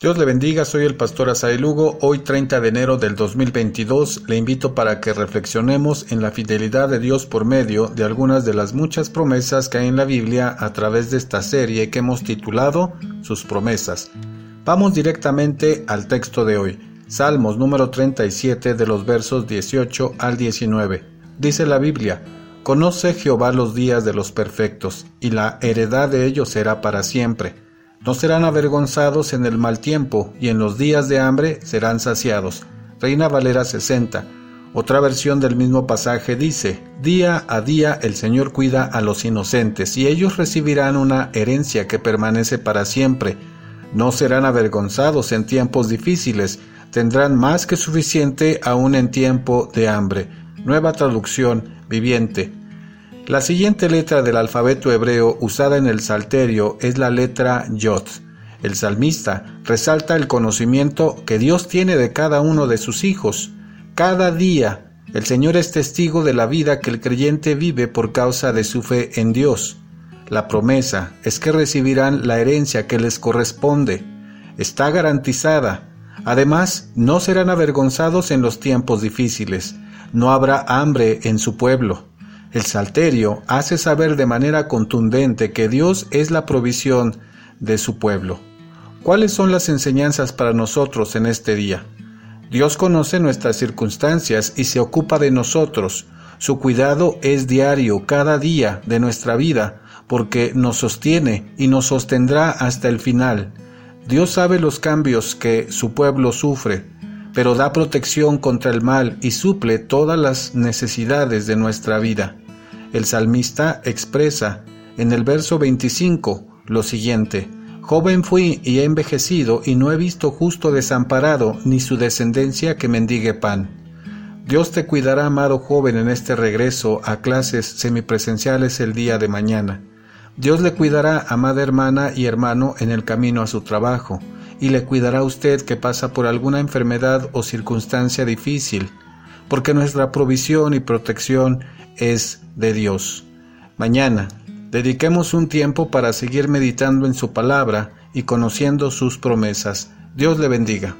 Dios le bendiga, soy el pastor Asael Lugo. Hoy 30 de enero del 2022 le invito para que reflexionemos en la fidelidad de Dios por medio de algunas de las muchas promesas que hay en la Biblia a través de esta serie que hemos titulado Sus promesas. Vamos directamente al texto de hoy, Salmos número 37 de los versos 18 al 19. Dice la Biblia, Conoce Jehová los días de los perfectos, y la heredad de ellos será para siempre no serán avergonzados en el mal tiempo, y en los días de hambre serán saciados. Reina Valera 60. Otra versión del mismo pasaje dice, Día a día el Señor cuida a los inocentes, y ellos recibirán una herencia que permanece para siempre. No serán avergonzados en tiempos difíciles, tendrán más que suficiente aún en tiempo de hambre. Nueva traducción viviente. La siguiente letra del alfabeto hebreo usada en el Salterio es la letra Yod. El salmista resalta el conocimiento que Dios tiene de cada uno de sus hijos. Cada día el Señor es testigo de la vida que el creyente vive por causa de su fe en Dios. La promesa es que recibirán la herencia que les corresponde. Está garantizada. Además, no serán avergonzados en los tiempos difíciles. No habrá hambre en su pueblo. El Salterio hace saber de manera contundente que Dios es la provisión de su pueblo. ¿Cuáles son las enseñanzas para nosotros en este día? Dios conoce nuestras circunstancias y se ocupa de nosotros. Su cuidado es diario, cada día de nuestra vida, porque nos sostiene y nos sostendrá hasta el final. Dios sabe los cambios que su pueblo sufre, pero da protección contra el mal y suple todas las necesidades de nuestra vida. El salmista expresa en el verso 25 lo siguiente, Joven fui y he envejecido y no he visto justo desamparado ni su descendencia que mendigue pan. Dios te cuidará, amado joven, en este regreso a clases semipresenciales el día de mañana. Dios le cuidará, amada hermana y hermano, en el camino a su trabajo, y le cuidará a usted que pasa por alguna enfermedad o circunstancia difícil, porque nuestra provisión y protección es de Dios. Mañana, dediquemos un tiempo para seguir meditando en su palabra y conociendo sus promesas. Dios le bendiga.